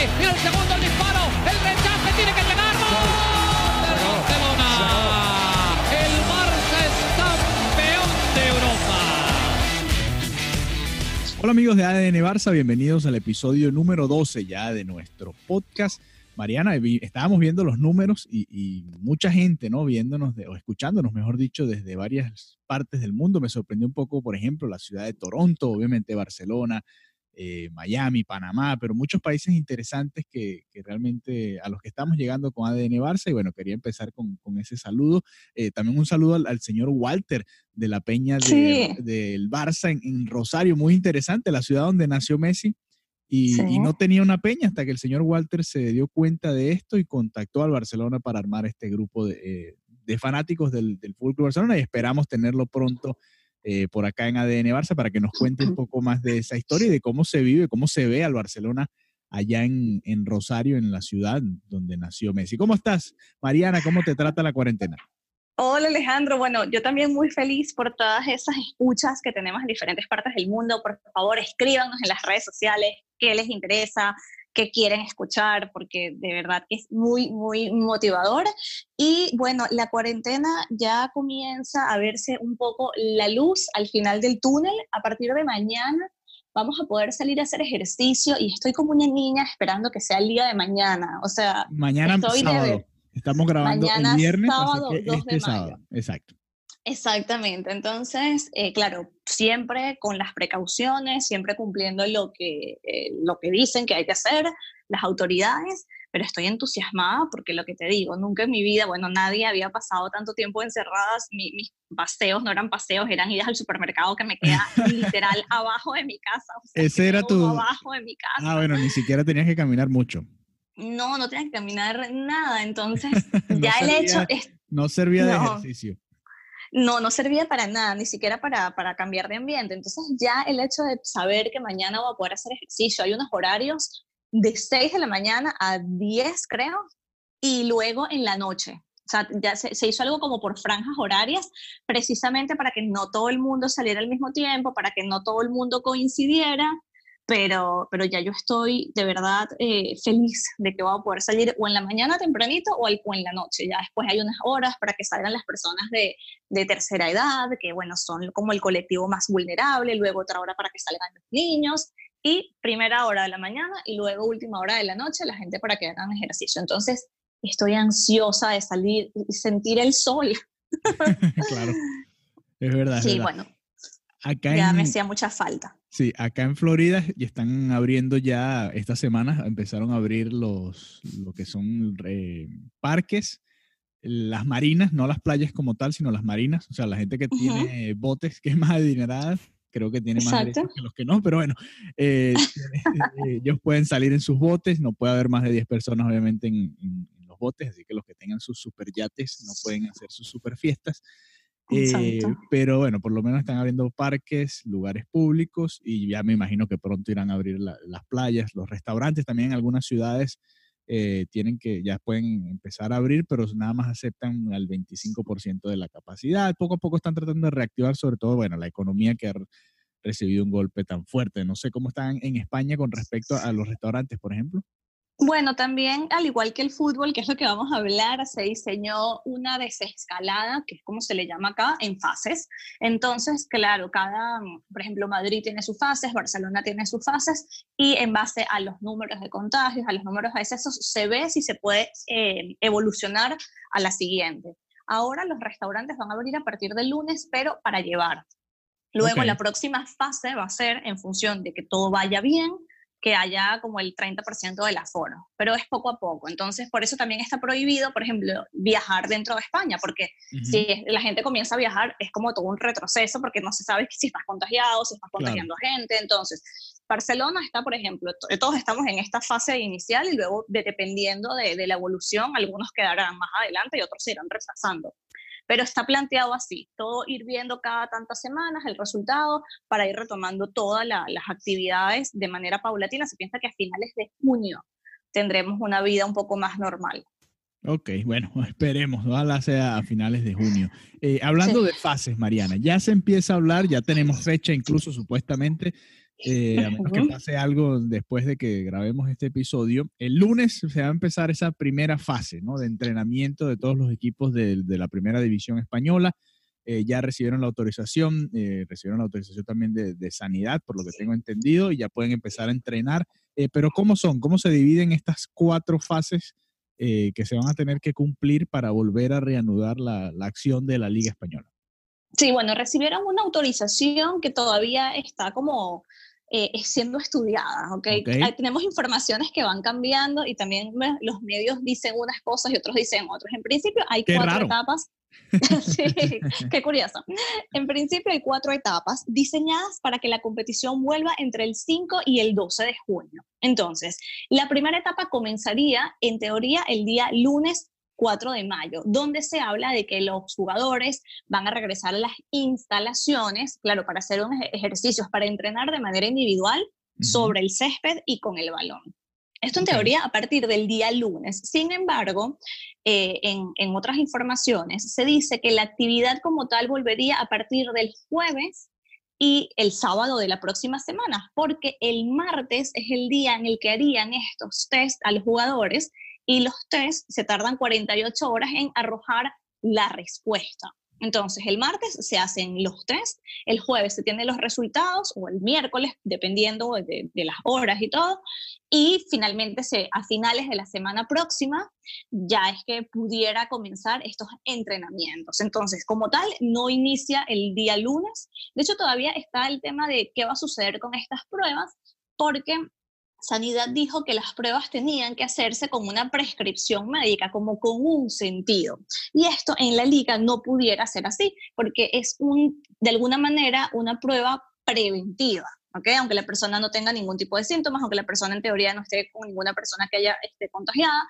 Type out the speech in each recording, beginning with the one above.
Regate. Y el segundo el disparo. El rechace tiene que llegar. ¡Gol! del Barcelona. El Barça es campeón de Europa. Hola amigos de ADN Barça, bienvenidos al episodio número 12 ya de nuestro podcast. Mariana, vi- estábamos viendo los números y, y mucha gente, ¿no? Viéndonos de- o escuchándonos, mejor dicho, desde varias partes del mundo. Me sorprendió un poco, por ejemplo, la ciudad de Toronto, obviamente Barcelona, eh, Miami, Panamá, pero muchos países interesantes que, que realmente a los que estamos llegando con ADN Barça. Y bueno, quería empezar con, con ese saludo. Eh, también un saludo al, al señor Walter de la Peña de- Sí. del Barça en, en Rosario, muy interesante, la ciudad donde nació Messi. Y, Sí. y no tenía una peña hasta que el señor Walter se dio cuenta de esto y contactó al Barcelona para armar este grupo de, eh, de fanáticos del, del Fútbol Club Barcelona y esperamos tenerlo pronto eh, por acá en ADN Barça para que nos cuente un poco más de esa historia y de cómo se vive, cómo se ve al Barcelona allá en, en Rosario, en la ciudad donde nació Messi. ¿Cómo estás, Mariana? ¿Cómo te trata la cuarentena? Hola Alejandro, bueno, yo también muy feliz por todas esas escuchas que tenemos en diferentes partes del mundo. Por favor, escríbanos en las redes sociales qué les interesa, qué quieren escuchar, porque de verdad que es muy, muy motivador. Y bueno, la cuarentena ya comienza a verse un poco la luz al final del túnel. A partir de mañana vamos a poder salir a hacer ejercicio y estoy como una niña esperando que sea el día de mañana. O sea, Mañana Estoy sábado. Estamos grabando Mañana el viernes, sábado, así que 2 este de mayo. sábado. Exacto. Exactamente, entonces, eh, claro, siempre con las precauciones, siempre cumpliendo lo que, eh, lo que dicen que hay que hacer las autoridades, pero estoy entusiasmada porque lo que te digo, nunca en mi vida, bueno, nadie había pasado tanto tiempo encerradas, mi- mis paseos no eran paseos, eran idas al supermercado que me queda literal abajo de mi casa. o sea, Ese era tu- Abajo de mi casa. Ah, bueno, ni siquiera tenías que caminar mucho. No, no tenía que caminar nada, entonces No ya el servía- hecho es No servía de No. ejercicio. No, no servía para nada, ni siquiera para, para cambiar de ambiente. Entonces ya el hecho de saber que mañana voy a poder hacer ejercicio, hay unos horarios de 6 de la mañana a 10, creo, y luego en la noche. O sea, ya se, se hizo algo como por franjas horarias, precisamente para que no todo el mundo saliera al mismo tiempo, para que no todo el mundo coincidiera, pero, pero ya yo estoy de verdad eh, feliz de que voy a poder salir o en la mañana tempranito o, al- o en la noche. Ya después hay unas horas para que salgan las personas de, de tercera edad, que bueno, son como el colectivo más vulnerable, luego otra hora para que salgan los niños y primera hora de la mañana y luego última hora de la noche la gente para que hagan ejercicio. Entonces, estoy ansiosa de salir y sentir el sol. claro. Es verdad. es Sí, verdad. bueno, Acá ya en, me hacía mucha falta. sí, acá en Florida y están abriendo ya esta semana, empezaron a abrir los, lo que son eh, parques, las marinas, no las playas como tal, sino las marinas. O sea, la gente que Ujú. tiene botes, que es más adinerada, creo que tiene más derechos que los que no, pero bueno, eh, eh, ellos pueden salir en sus botes, no puede haber más de 10 personas obviamente en, en- en los botes, así que los que tengan sus super yates no pueden hacer sus super fiestas. Eh, pero bueno, por lo menos están abriendo parques, lugares públicos y ya me imagino que pronto irán a abrir la- las playas, los restaurantes también en algunas ciudades eh, tienen que, ya pueden empezar a abrir, pero nada más aceptan al 25% de la capacidad. Poco a poco están tratando de reactivar sobre todo, bueno, la economía que ha re- recibido un golpe tan fuerte. No sé cómo están en España con respecto a los restaurantes, por ejemplo. Bueno, también, al igual que el fútbol, que es lo que vamos a hablar, se diseñó una desescalada, que es como se le llama acá, en fases. Entonces, claro, cada, por ejemplo, Madrid tiene sus fases, Barcelona tiene sus fases, y en base a los números de contagios, a los números de excesos, se ve si se puede eh, evolucionar a la siguiente. Ahora los restaurantes van a abrir a partir del lunes, pero para llevar. Luego Ok. la próxima fase va a ser en función de que todo vaya bien, que haya como el 30% del aforo, pero es poco a poco. Entonces, por eso también está prohibido, por ejemplo, viajar dentro de España, porque si si la gente comienza a viajar es como todo un retroceso porque no se sabe si estás contagiado, si estás contagiando a gente. Entonces, Barcelona está, por ejemplo, todos estamos en esta fase inicial y luego, dependiendo de, de la evolución, algunos quedarán más adelante y otros se irán retrasando pero está planteado así, todo ir viendo cada tantas semanas el resultado para ir retomando todas las actividades de manera paulatina. Se piensa que a finales de junio tendremos una vida un poco más normal. Ok, bueno, esperemos, ojalá sea a finales de junio. Eh, hablando de fases, Mariana, ya se empieza a hablar, ya tenemos fecha incluso supuestamente eh, a menos que pase algo después de que grabemos este episodio. El lunes se va a empezar esa primera fase ¿no? de entrenamiento de todos los equipos de, la primera división española. Eh, ya recibieron la autorización, eh, recibieron la autorización también de, sanidad, por lo que tengo entendido, y ya pueden empezar a entrenar. pero ¿cómo son? ¿Cómo se dividen estas cuatro fases que se van a tener que cumplir para volver a reanudar la, la acción de la Liga Española? Sí, bueno, recibieron una autorización que todavía está como eh, siendo estudiada, ¿okay? Tenemos informaciones que van cambiando y también los medios dicen unas cosas y otros dicen otras. En principio hay cuatro etapas. sí, qué curioso. En principio hay cuatro etapas diseñadas para que la competición vuelva entre el 5 y el 12 de junio. Entonces, la primera etapa comenzaría en teoría el día lunes 4 de mayo, donde se habla de que los jugadores van a regresar a las instalaciones, claro, para hacer unos ejercicios, para entrenar de manera individual sobre el césped y con el balón. Esto en teoría a partir del día lunes. Sin embargo, eh, en, en, otras informaciones se dice que la actividad como tal volvería a partir del jueves y el sábado de la próxima semana, porque el martes es el día en el que harían estos test a los jugadores y los test se tardan 48 horas en arrojar la respuesta. Entonces, el martes se hacen los test, el jueves se tienen los resultados o el miércoles, dependiendo de, las horas y todo, y finalmente a finales de la semana próxima ya es que pudiera comenzar estos entrenamientos. Entonces, como tal, no inicia el día lunes. De hecho, todavía está el tema de qué va a suceder con estas pruebas, porque Sanidad dijo que las pruebas tenían que hacerse con una prescripción médica, como con un sentido. Y esto en la liga no pudiera ser así, porque es un, de alguna manera una prueba preventiva. ¿okay? Aunque la persona no tenga ningún tipo de síntomas, aunque la persona en teoría no esté con ninguna persona que haya esté contagiada,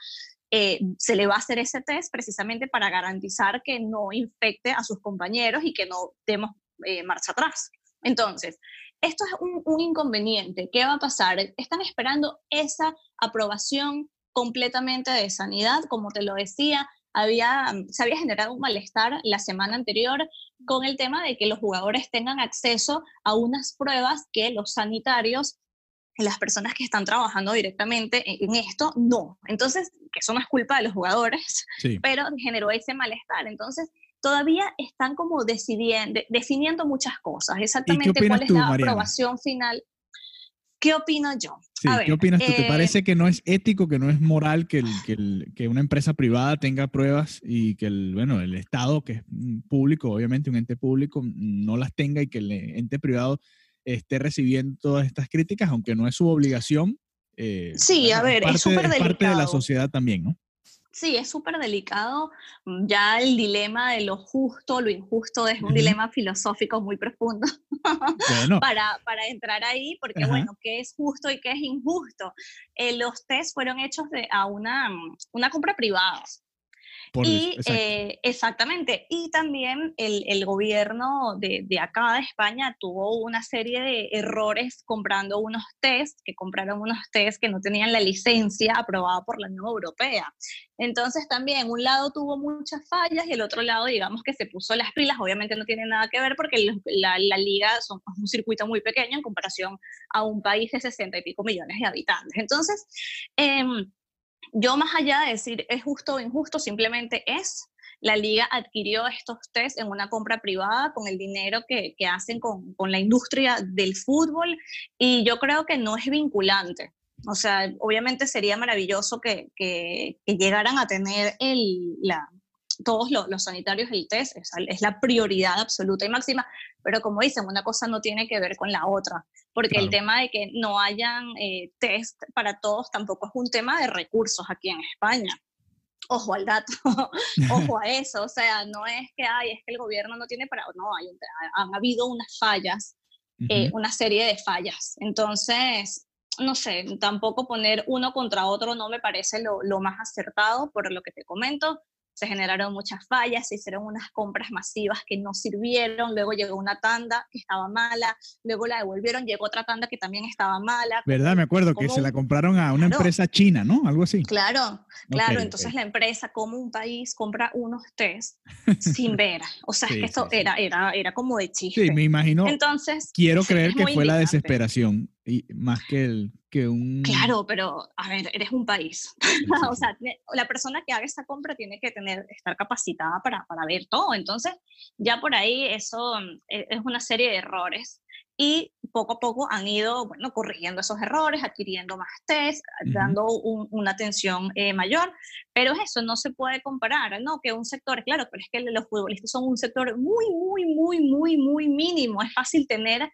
eh, se le va a hacer ese test precisamente para garantizar que no infecte a sus compañeros y que no demos eh, marcha atrás. Entonces, esto es un, inconveniente. ¿Qué va a pasar? Están esperando esa aprobación completamente de sanidad, como te lo decía, había, se había generado un malestar la semana anterior con el tema de que los jugadores tengan acceso a unas pruebas que los sanitarios, las personas que están trabajando directamente en esto, no. Entonces, que eso no es culpa de los jugadores, pero generó ese malestar. Entonces, todavía están como decidiendo, definiendo muchas cosas, exactamente cuál es la aprobación final. ¿Qué opino yo? ¿Qué opinas tú? ¿Te eh, parece que no es ético, que no es moral que, que, una empresa privada tenga pruebas y que el, bueno, el Estado, que es público, obviamente un ente público, no las tenga y que el ente privado esté recibiendo todas estas críticas, aunque no es su obligación? Eh, sí, a ver, es súper delicado. parte de la sociedad también, ¿no? Sí, es súper delicado. Mm, ya el dilema de lo justo, lo injusto es un dilema filosófico muy profundo para, para, entrar ahí, porque bueno, ¿qué es justo y qué es injusto? Eh, los test fueron hechos de, a una, mm, una compra privada y eh, exactamente, y también el, el gobierno de, de, acá de España tuvo una serie de errores comprando unos test, que compraron unos test que no tenían la licencia aprobada por la Unión Europea. Entonces también un lado tuvo muchas fallas y el otro lado digamos que se puso las pilas, obviamente no tiene nada que ver porque la, la liga son un circuito muy pequeño en comparación a un país de 60 y pico millones de habitantes. Entonces, eh, yo más allá de decir es justo o injusto, simplemente es. La liga adquirió estos test en una compra privada con el dinero que, que hacen con, con, la industria del fútbol y yo creo que no es vinculante. O sea, obviamente sería maravilloso que, que, llegaran a tener el, la, todos los, sanitarios el test, es, es, la prioridad absoluta y máxima, pero como dicen, una cosa no tiene que ver con la otra, porque el tema de que no hayan eh, test para todos tampoco es un tema de recursos aquí en España. Ojo al dato, ojo a eso, o sea, no es que hay, es que el gobierno no tiene para, no, hay, han habido unas fallas, eh, una serie de fallas. Entonces, no sé, tampoco poner uno contra otro no me parece lo, lo, más acertado por lo que te comento se generaron muchas fallas, se hicieron unas compras masivas que no sirvieron, luego llegó una tanda que estaba mala, luego la devolvieron, llegó otra tanda que también estaba mala. ¿Verdad? Me acuerdo que se la compraron a una empresa china, ¿no? Algo así. Claro, claro. Entonces la empresa, como un país, compra unos test sin ver. O sea, que esto Era, era, era como de chiste. Sí, me imagino. Entonces, quiero creer que fue la desesperación y más que el que un... Claro, pero a ver, eres un país. o sea, la persona que haga esa compra tiene que tener, estar capacitada para, para ver todo. Entonces, ya por ahí eso e, es una serie de errores y poco a poco han ido, bueno, corrigiendo esos errores, adquiriendo más test, dando una atención eh, mayor, pero eso no se puede comparar, ¿no? Que un sector, claro, pero es que los futbolistas son un sector muy, muy, muy, muy, muy mínimo, es fácil tener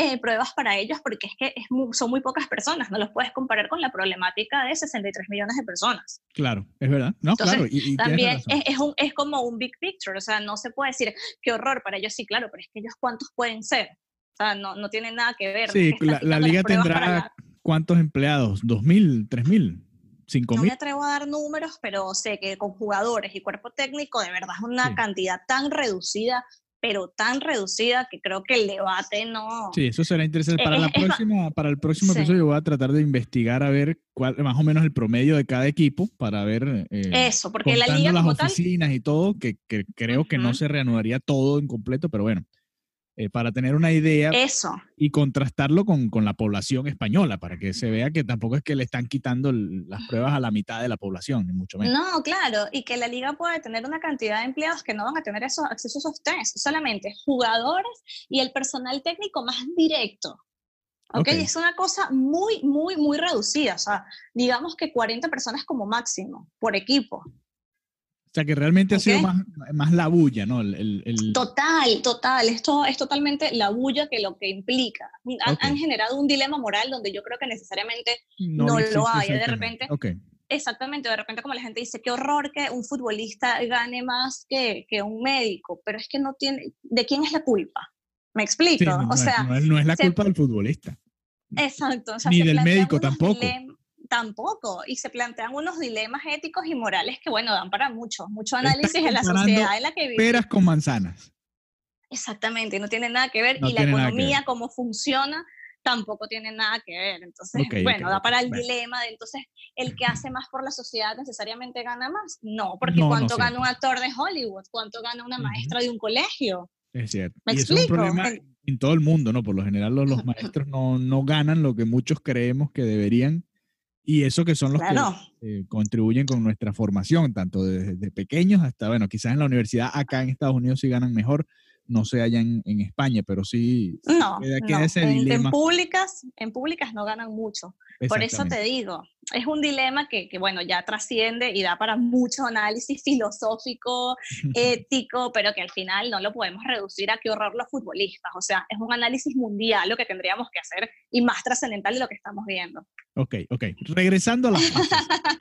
eh, pruebas para ellos porque es que son muy pocas personas, no los puedes comparar con la problemática de 63 millones de personas. Claro, es verdad. No, claro. Y, también es, un, es como un big picture, o sea, no se puede decir qué horror para ellos, sí, claro, pero es que ellos cuántos pueden ser. O sea, no, no tienen nada que ver. Sí, la, liga tendrá cuántos empleados, ¿2.000, 3.000? ¿5.000? No me atrevo a dar números, pero sé que con jugadores y cuerpo técnico, de verdad es una cantidad tan reducida pero tan reducida que creo que el debate no... Sí, eso será interesante. Para, la próxima, para el próximo episodio voy a tratar de investigar a ver cuál, más o menos el promedio de cada equipo para ver... Eh, eso, porque la liga las oficinas y todo, que, que creo que no se reanudaría todo en completo, pero bueno, eh, para tener una idea Eso. y contrastarlo con, con, la población española, para que se vea que tampoco es que le están quitando las pruebas a la mitad de la población, ni mucho menos. No, claro, y que la liga puede tener una cantidad de empleados que no van a tener esos, acceso a esos test, solamente jugadores y el personal técnico más directo. ¿ok? Es una cosa muy, muy, muy reducida, o sea, digamos que 40 personas como máximo por equipo. Sea, que realmente ha sido más, más, la bulla, ¿no? El, el, Total, total. Esto es totalmente la bulla que lo que implica. Han, generado un dilema moral donde yo creo que necesariamente no, lo hay. De repente, okay. exactamente, de repente como la gente dice, qué horror que un futbolista gane más que, que un médico, pero es que no tiene, ¿de quién es la culpa? ¿Me explico? o sea, no es, la culpa del futbolista. Exacto. Ni del médico tampoco tampoco. Y se plantean unos dilemas éticos y morales que, bueno, dan para mucho, mucho análisis en la sociedad en la que vivimos. Peras con manzanas. Exactamente, no tiene nada que ver. y la economía, cómo funciona, tampoco tiene nada que ver. Entonces, bueno, da para el dilema de entonces, ¿el que hace más por la sociedad necesariamente gana más? No, porque ¿cuánto gana un actor de Hollywood? ¿Cuánto gana una maestra de un colegio? Es cierto. y es un problema en todo el mundo, ¿no? Por lo general los, los maestros no, no ganan lo que muchos creemos que deberían y eso que son los que eh, contribuyen con nuestra formación, tanto desde pequeños hasta, bueno, quizás en la universidad acá en Estados Unidos sí ganan mejor, no se hallan en España, pero sí. No, en, públicas, en públicas no ganan mucho. Por eso te digo, es un dilema que, que, bueno, ya trasciende y da para mucho análisis filosófico, ético, pero que al final no lo podemos reducir a qué horror los futbolistas. O sea, es un análisis mundial lo que tendríamos que hacer y más trascendental de lo que estamos viendo. Ok, ok. Regresando a la fase.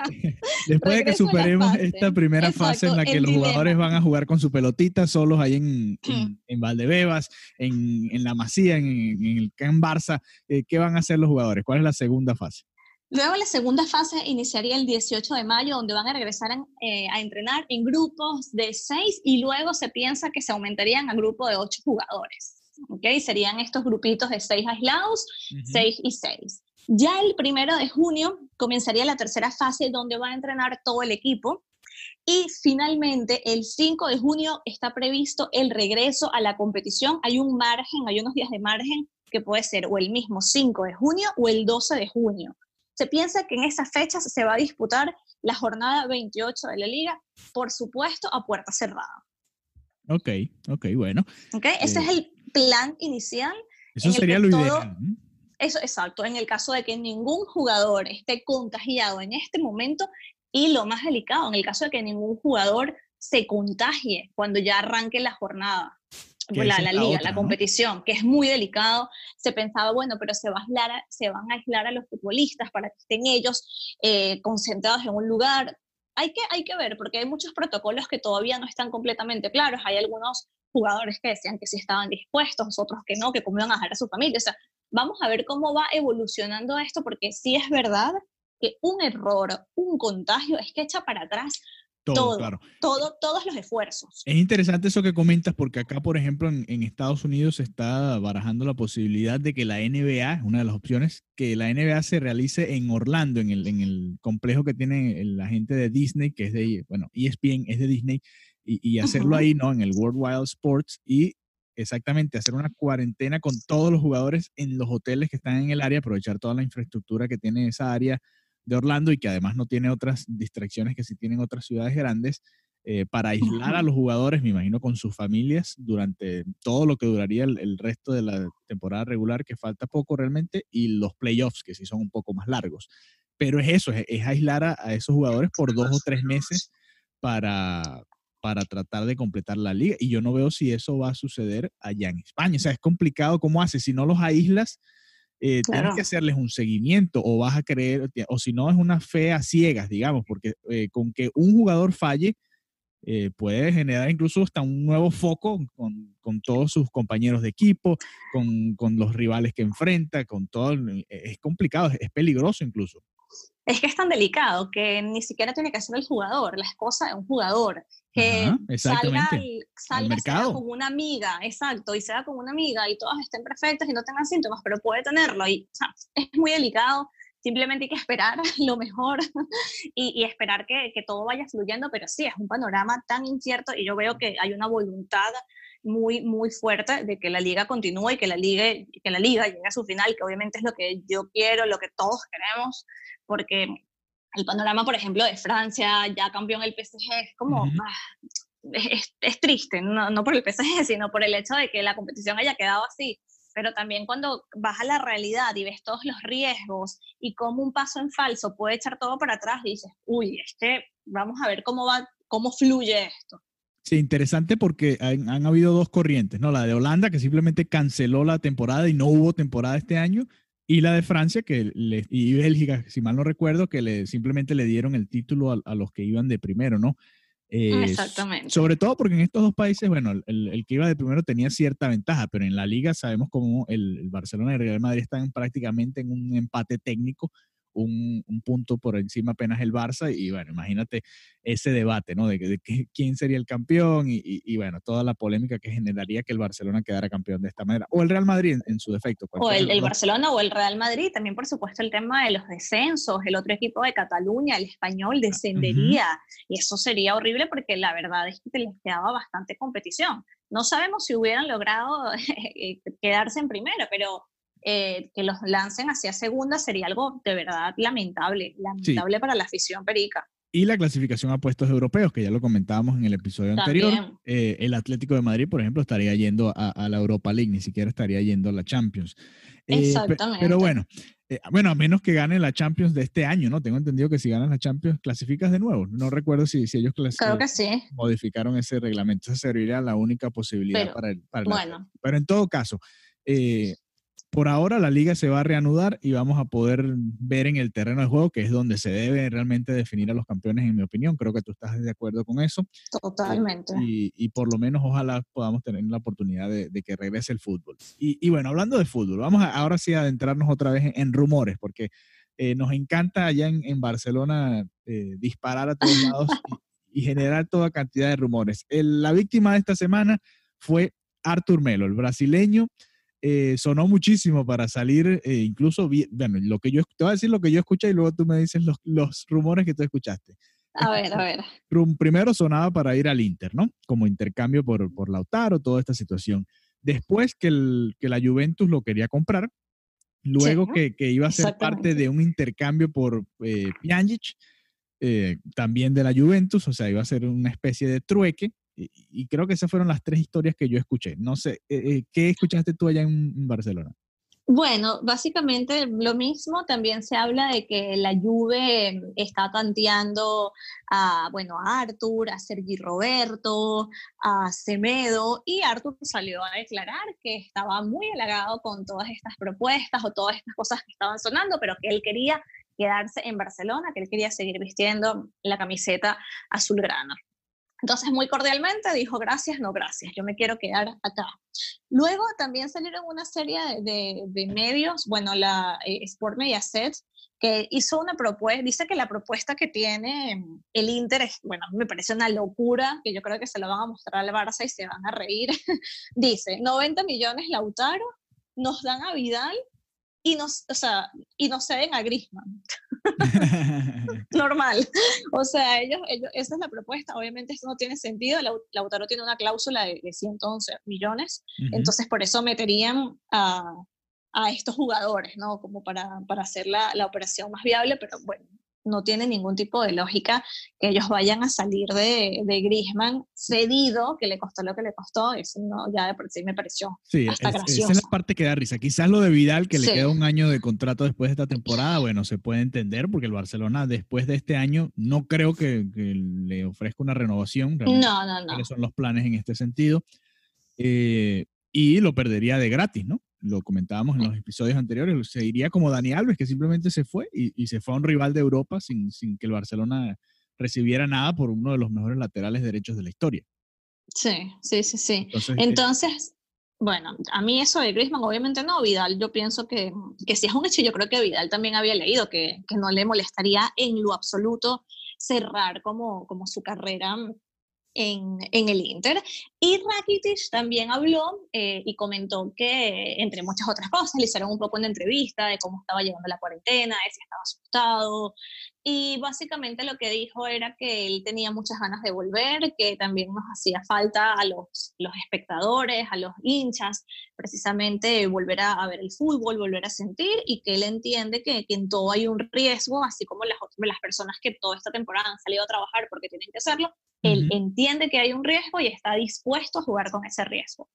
Después de que superemos esta primera fase en la que los jugadores van a jugar con su pelotita solos ahí en, en, Valdebebas, en, en, la Masía, en, en el Can Barça, eh, ¿qué van a hacer los jugadores? ¿Cuál es la segunda fase? Luego la segunda fase iniciaría el 18 de mayo, donde van a regresar eh, a entrenar en grupos de seis y luego se piensa que se aumentarían a grupo de ocho jugadores. ¿okay? Serían estos grupitos de seis aislados, seis y seis. Ya el primero de junio comenzaría la tercera fase donde va a entrenar todo el equipo. Y finalmente, el 5 de junio está previsto el regreso a la competición. Hay un margen, hay unos días de margen que puede ser o el mismo 5 de junio o el 12 de junio. Se piensa que en esas fechas se va a disputar la jornada 28 de la liga, por supuesto, a puerta cerrada. Ok, ok, bueno. Okay, ese es el plan inicial. Eso sería lo ideal. Eso, exacto, en el caso de que ningún jugador esté contagiado en este momento y lo más delicado, en el caso de que ningún jugador se contagie cuando ya arranque la jornada. La, la, liga, la competición, que es muy delicado. Se pensaba, bueno, pero se, va a aislar, se van a aislar a los futbolistas para que estén ellos eh, concentrados en un lugar. Hay que, hay que ver, porque hay muchos protocolos que todavía no están completamente claros. Hay algunos jugadores que decían que sí estaban dispuestos, otros que no, que cómo iban a dejar a su familia. O sea, vamos a ver cómo va evolucionando esto, porque sí es verdad que un error, un contagio, es que echa para atrás todo, claro. todo, todos los esfuerzos. Es interesante eso que comentas porque acá, por ejemplo, en, Estados Unidos se está barajando la posibilidad de que la NBA, es una de las opciones, que la NBA se realice en Orlando, en el, en el complejo que tiene la gente de Disney, que es de, bueno, ESPN es de Disney, y, hacerlo ahí, ¿no? En el World Wild Sports y exactamente hacer una cuarentena con todos los jugadores en los hoteles que están en el área, aprovechar toda la infraestructura que tiene esa área de Orlando y que además no tiene otras distracciones que sí tienen otras ciudades grandes, eh, para aislar a los jugadores, me imagino, con sus familias durante todo lo que duraría el, resto de la temporada regular, que falta poco realmente, y los playoffs, que sí son un poco más largos. Pero es eso, es, aislar a, esos jugadores por dos o tres meses para, para tratar de completar la liga. Y yo no veo si eso va a suceder allá en España. O sea, es complicado cómo hace. Si no los aíslas, eh, tienes que hacerles un seguimiento o vas a creer, o si no es una fe a ciegas, digamos, porque eh, con que un jugador falle eh, puede generar incluso hasta un nuevo foco con, con todos sus compañeros de equipo, con, con, los rivales que enfrenta, con todo. Es complicado, es peligroso incluso es que es tan delicado que ni siquiera tiene que ser el jugador, la esposa de un jugador, que salga, salga con una amiga, exacto, y sea con una amiga y todas estén perfectas y no tengan síntomas, pero puede tenerlo. Y, es muy delicado, simplemente hay que esperar lo mejor y, esperar que, que, todo vaya fluyendo, pero sí, es un panorama tan incierto y yo veo que hay una voluntad muy, muy fuerte de que la liga continúe y que la liga, que la liga llegue a su final, que obviamente es lo que yo quiero, lo que todos queremos, porque el panorama, por ejemplo, de Francia, ya campeón el PSG, es como, ah, es, triste, no, no por el PSG, sino por el hecho de que la competición haya quedado así pero también cuando vas a la realidad y ves todos los riesgos y cómo un paso en falso puede echar todo para atrás, dices, uy, este, vamos a ver cómo va, cómo fluye esto. Sí, interesante porque han, han, habido dos corrientes, ¿no? La de Holanda, que simplemente canceló la temporada y no hubo temporada este año, y la de Francia que le, y Bélgica, si mal no recuerdo, que le, simplemente le dieron el título a, los que iban de primero, ¿no? Eh, Exactamente. Sobre todo porque en estos dos países, bueno, el, el, que iba de primero tenía cierta ventaja, pero en la liga sabemos cómo el, el Barcelona y el Real Madrid están prácticamente en un empate técnico un, punto por encima apenas el Barça y bueno, imagínate ese debate, ¿no? De, quién sería el campeón y, bueno, toda la polémica que generaría que el Barcelona quedara campeón de esta manera. O el Real Madrid en, su defecto. O el, Barcelona o el Real Madrid, también por supuesto el tema de los descensos, el otro equipo de Cataluña, el español, descendería y eso sería horrible porque la verdad es que les quedaba bastante competición. No sabemos si hubieran logrado eh, quedarse en primera, pero eh, que los lancen hacia segunda sería algo de verdad lamentable, lamentable para la afición perica. Y la clasificación a puestos europeos, que ya lo comentábamos en el episodio anterior. Eh, el Atlético de Madrid, por ejemplo, estaría yendo a, la Europa League, ni siquiera estaría yendo a la Champions. Eh, Exactamente. Pero bueno, bueno, a menos que gane la Champions de este año, ¿no? Tengo entendido que si ganan la Champions, clasificas de nuevo. No recuerdo si, si ellos Creo que sí. modificaron ese reglamento. Esa sería la única posibilidad para el. Para bueno. Pero en todo caso, eh, por ahora la liga se va a reanudar y vamos a poder ver en el terreno de juego, que es donde se debe realmente definir a los campeones, en mi opinión. Creo que tú estás de acuerdo con eso. Totalmente. Y, por lo menos ojalá podamos tener la oportunidad de, que regrese el fútbol. Y, bueno, hablando de fútbol, vamos ahora sí a adentrarnos otra vez en, rumores, porque eh, nos encanta allá en, Barcelona eh, disparar a todos lados y, generar toda cantidad de rumores. la víctima de esta semana fue Artur Melo, el brasileño eh, sonó muchísimo para salir, eh, incluso, bueno, lo que yo, te voy a decir lo que yo escuché y luego tú me dices los, los rumores que tú escuchaste. A ver, a ver. Primero sonaba para ir al Inter, ¿no? Como intercambio por, por Lautaro, toda esta situación. Después que, el, que la Juventus lo quería comprar, luego que, que, iba a ser parte de un intercambio por eh, Pjanic, eh, también de la Juventus, o sea, iba a ser una especie de trueque, y, creo que esas fueron las tres historias que yo escuché. No sé, eh, eh, ¿qué escuchaste tú allá en, Barcelona? Bueno, básicamente lo mismo, también se habla de que la Juve está tanteando a, bueno, a Arthur, a Sergi Roberto, a Semedo, y Arthur salió a declarar que estaba muy halagado con todas estas propuestas o todas estas cosas que estaban sonando, pero que él quería quedarse en Barcelona, que él quería seguir vistiendo la camiseta azulgrana. Entonces, muy cordialmente dijo, gracias, no gracias, yo me quiero quedar acá. Luego también salieron una serie de, medios, bueno, la eh, Sport Mediaset, que hizo una propuesta, dice que la propuesta que tiene el Inter es, bueno, me parece una locura, que yo creo que se lo van a mostrar al Barça y se van a reír. dice, 90 millones Lautaro, nos dan a Vidal y nos, o sea, y nos ceden a Griezmann. Normal. O sea, ellos, ellos, esa es la propuesta. Obviamente esto no tiene sentido. Lautaro tiene una cláusula de, 111 millones, entonces por eso meterían a, a, estos jugadores, ¿no? Como para, para hacer la, la operación más viable, pero bueno, no tiene ningún tipo de lógica que ellos vayan a salir de, de Griezmann cedido, que le costó lo que le costó, eso no, ya de por sí me pareció sí, hasta gracioso. Esa es la parte que da risa. Quizás lo de Vidal, que le queda un año de contrato después de esta temporada, bueno, se puede entender, porque el Barcelona después de este año no creo que, le ofrezca una renovación. No, no, no. ¿Cuáles son los planes en este sentido? Eh, y lo perdería de gratis, ¿no? Lo comentábamos en los episodios anteriores, se iría como Dani Alves, que simplemente se fue y, se fue a un rival de Europa sin, sin, que el Barcelona recibiera nada por uno de los mejores laterales derechos de la historia. Sí, sí, sí, sí. Entonces, bueno, a mí eso de Griezmann obviamente no, Vidal yo pienso que, que si es un hecho, yo creo que Vidal también había leído que, que no le molestaría en lo absoluto cerrar como, como su carrera en, el Inter. Y Rakitic también habló eh, y comentó que, entre muchas otras cosas, le hicieron un poco una entrevista de cómo estaba llegando la cuarentena, de si estaba asustado, y básicamente lo que dijo era que él tenía muchas ganas de volver, que también nos hacía falta a los, los espectadores, a los hinchas, precisamente volver a, ver el fútbol, volver a sentir, y que él entiende que, en todo hay un riesgo, así como las, las personas que toda esta temporada han salido a trabajar porque tienen que hacerlo, él entiende que hay un riesgo y está dispuesto a jugar con ese riesgo.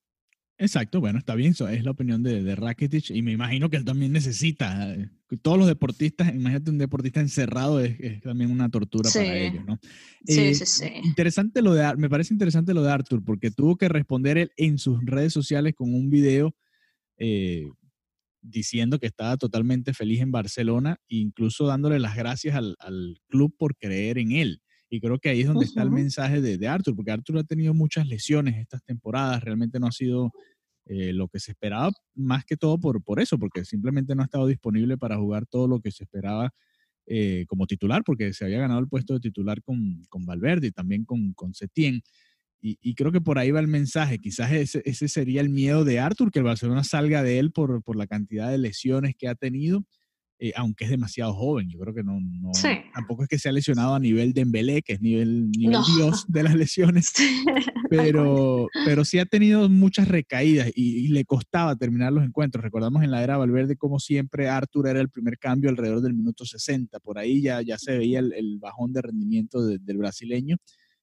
Exacto, bueno, está bien, eso es la opinión de, de Rakitic y me imagino que él también necesita, eh, todos los deportistas, imagínate un deportista encerrado es, también una tortura para ellos, ¿no? Sí, eh, sí, sí. Interesante lo de, me parece interesante lo de Arthur porque tuvo que responder él en sus redes sociales con un video eh, diciendo que estaba totalmente feliz en Barcelona e incluso dándole las gracias al, al, club por creer en él. Y creo que ahí es donde está el mensaje de, de, Arthur, porque Arthur ha tenido muchas lesiones estas temporadas, realmente no ha sido eh, lo que se esperaba, más que todo por, por eso, porque simplemente no ha estado disponible para jugar todo lo que se esperaba eh, como titular, porque se había ganado el puesto de titular con, con Valverde y también con, con Setién. Y, y, creo que por ahí va el mensaje. Quizás ese, ese, sería el miedo de Arthur, que el Barcelona salga de él por, por la cantidad de lesiones que ha tenido eh, aunque es demasiado joven. Yo creo que no, no tampoco es que se ha lesionado a nivel de Embelé, que es nivel, nivel dios de las lesiones, pero, pero sí ha tenido muchas recaídas y, le costaba terminar los encuentros. Recordamos en la era Valverde como siempre Arthur era el primer cambio alrededor del minuto 60, por ahí ya, ya se veía el, bajón de rendimiento del brasileño.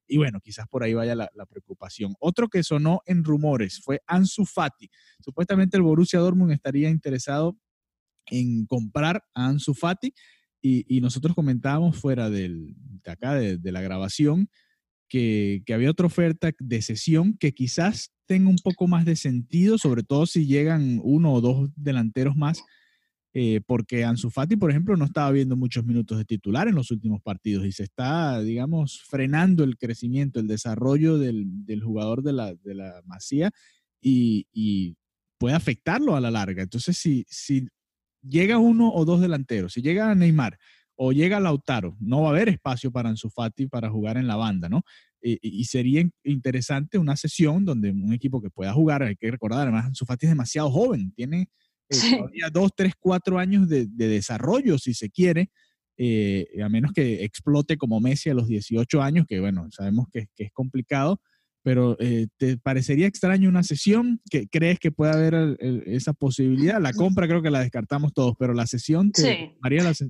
Y bueno, quizás por ahí vaya la, la, preocupación. Otro que sonó en rumores fue Ansu Fati. Supuestamente el Borussia Dortmund estaría interesado en comprar a Ansu Fati y, nosotros comentábamos fuera de acá, de, la grabación, que, había otra oferta de sesión que quizás tenga un poco más de sentido, sobre todo si llegan uno o dos delanteros más, eh, porque Ansu Fati, por ejemplo, no estaba viendo muchos minutos de titular en los últimos partidos y se está, digamos, frenando el crecimiento, el desarrollo del, jugador de la, de la Masía y, puede afectarlo a la larga. Entonces, si llega uno o dos delanteros, si llega Neymar o llega Lautaro, no va a haber espacio para Ansu Fati para jugar en la banda, ¿no? Y, sería interesante una sesión donde un equipo que pueda jugar, hay que recordar, además Ansu Fati es demasiado joven, tiene eh, todavía dos, tres, cuatro años de, desarrollo, si se quiere, eh, a menos que explote como Messi a los 18 años, que bueno, sabemos que, que es complicado, pero eh, ¿te parecería extraño una sesión? ¿Que, ¿Crees que puede haber esa posibilidad? La compra creo que la descartamos todos, pero la sesión, ¿te sí.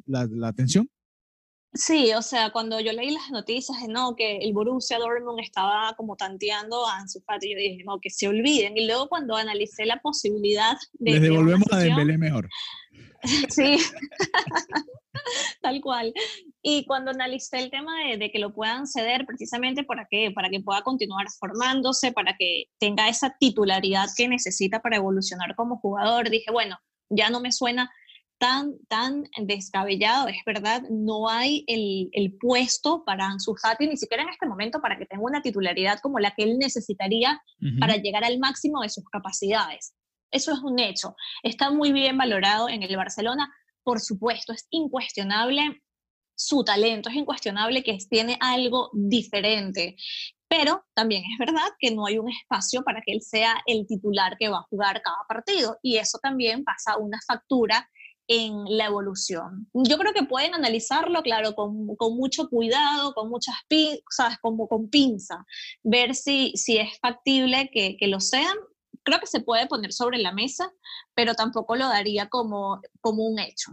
la, la, atención? Sí, o sea, cuando yo leí las noticias de no, que el Borussia Dortmund estaba como tanteando a Ansu Fati, yo dije, no, que se olviden. Y luego cuando analicé la posibilidad de... Les devolvemos a Dembélé mejor. sí, tal cual. Y cuando analicé el tema de, de, que lo puedan ceder precisamente para que, para que pueda continuar formándose, para que tenga esa titularidad que necesita para evolucionar como jugador, dije, bueno, ya no me suena tan, tan descabellado, es verdad, no hay el, el, puesto para Ansu Fati, ni siquiera en este momento, para que tenga una titularidad como la que él necesitaría uh -huh. para llegar al máximo de sus capacidades. Eso es un hecho. Está muy bien valorado en el Barcelona. Por supuesto, es incuestionable su talento, es incuestionable que tiene algo diferente. Pero también es verdad que no hay un espacio para que él sea el titular que va a jugar cada partido. Y eso también pasa una factura en la evolución. Yo creo que pueden analizarlo, claro, con, mucho cuidado, con muchas pinzas, como con pinza, ver si, si es factible que, que lo sean. Creo que se puede poner sobre la mesa, pero tampoco lo daría como, como un hecho.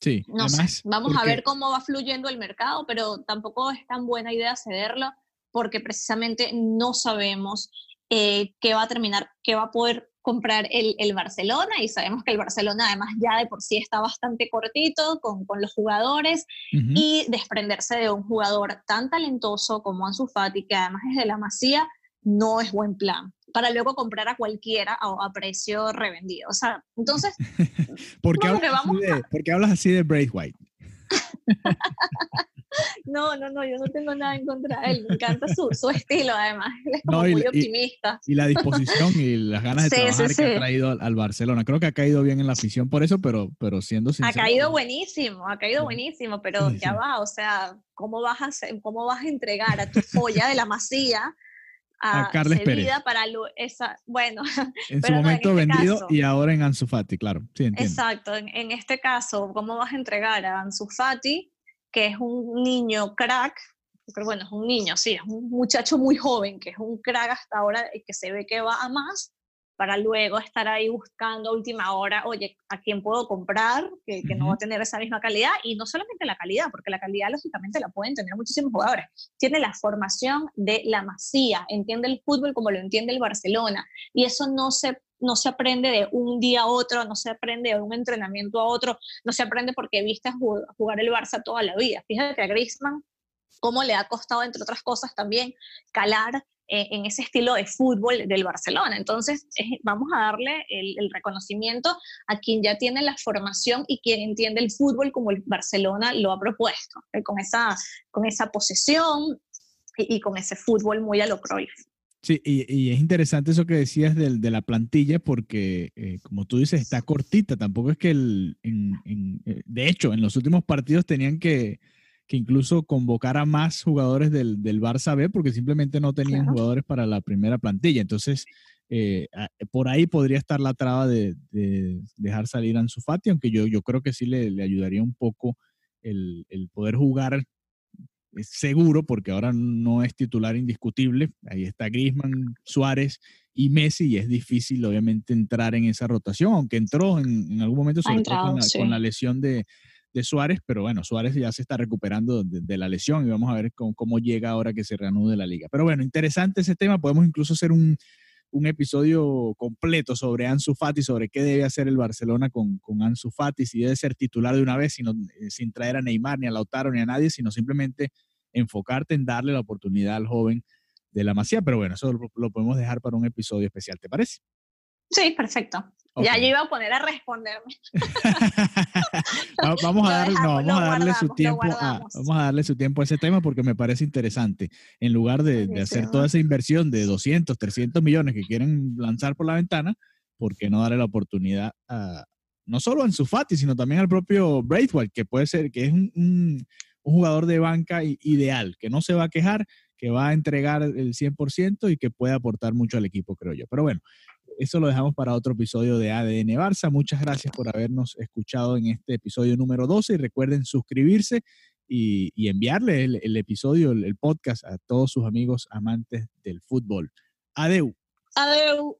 Sí, no además, sé, vamos porque... a ver cómo va fluyendo el mercado, pero tampoco es tan buena idea cederlo porque precisamente no sabemos eh, qué va a terminar, qué va a poder comprar el, el, Barcelona y sabemos que el Barcelona además ya de por sí está bastante cortito con, con los jugadores uh -huh. y desprenderse de un jugador tan talentoso como Ansu Fati, que además es de la Masía, no es buen plan para luego comprar a cualquiera a, a precio revendido. O sea, entonces... ¿Por, qué hablas, vamos de, a... ¿Por qué hablas así de Braithwaite? No, no, no, yo no tengo nada en contra de él, me encanta su, su estilo además, él es como no, y, muy optimista. Y, y, la disposición y las ganas de sí, trabajar sí, que sí. ha traído al, al, Barcelona, creo que ha caído bien en la afición por eso, pero, pero siendo sincero. Ha caído buenísimo, ha caído buenísimo, pero ya va, o sea, ¿cómo vas a, hacer, cómo vas a entregar a tu joya de la masía a, a Carles Pérez. para esa, bueno, en su momento en este vendido caso, y ahora en Ansu Fati, claro. Sí, exacto, en, en, este caso, ¿cómo vas a entregar a Ansu Fati que es un niño crack, pero bueno, es un niño, sí, es un muchacho muy joven, que es un crack hasta ahora y que se ve que va a más, para luego estar ahí buscando a última hora, oye, ¿a quién puedo comprar? Que, que uh -huh. no va a tener esa misma calidad, y no solamente la calidad, porque la calidad lógicamente la pueden tener muchísimos jugadores, tiene la formación de la masía, entiende el fútbol como lo entiende el Barcelona, y eso no se no se aprende de un día a otro, no se aprende de un entrenamiento a otro, no se aprende porque viste jugar el Barça toda la vida. Fíjate que a Griezmann, cómo le ha costado, entre otras cosas, también calar en ese estilo de fútbol del Barcelona. Entonces, vamos a darle el, el, reconocimiento a quien ya tiene la formación y quien entiende el fútbol como el Barcelona lo ha propuesto, eh, con, esa, con esa posesión y, y, con ese fútbol muy a lo Cruyff. Sí, y, y, es interesante eso que decías de, de la plantilla porque, eh, como tú dices, está cortita. Tampoco es que, el, en, en, eh, de hecho, en los últimos partidos tenían que, que incluso convocar a más jugadores del, del, Barça B porque simplemente no tenían claro. jugadores para la primera plantilla. Entonces, eh, por ahí podría estar la traba de, de, dejar salir a Ansu Fati, aunque yo, yo creo que sí le, le ayudaría un poco el, el poder jugar es seguro, porque ahora no es titular indiscutible. Ahí está Griezmann, Suárez y Messi, y es difícil, obviamente, entrar en esa rotación, aunque entró en, en algún momento, sobre entrado, todo con la, sí. con la lesión de, de, Suárez, pero bueno, Suárez ya se está recuperando de, la lesión y vamos a ver cómo, cómo, llega ahora que se reanude la liga. Pero bueno, interesante ese tema. Podemos incluso hacer un, un episodio completo sobre Ansu Fati, sobre qué debe hacer el Barcelona con, con Ansu Fati, si debe ser titular de una vez, sino, eh, sin traer a Neymar, ni a Lautaro, ni a nadie, sino simplemente enfocarte en darle la oportunidad al joven de la Masía. Pero bueno, eso lo, lo podemos dejar para un episodio especial, ¿te parece? Sí, perfecto. Okay. Ya yo iba a poner a responderme. vamos a darle, no, vamos a darle su tiempo a, vamos a darle su tiempo a ese tema porque me parece interesante. En lugar de, de hacer toda esa inversión de 200, 300 millones que quieren lanzar por la ventana, ¿por qué no darle la oportunidad a no solo a Ansu Fati, sino también al propio Braithwaite, que puede ser que es un, un, un jugador de banca ideal, que no se va a quejar, que va a entregar el 100% y que puede aportar mucho al equipo, creo yo. Pero bueno, eso lo dejamos para otro episodio de ADN Barça. Muchas gracias por habernos escuchado en este episodio número 12 y recuerden suscribirse y, enviarle el, episodio, el, podcast a todos sus amigos amantes del fútbol. Adeu. Adeu.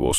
nuevos.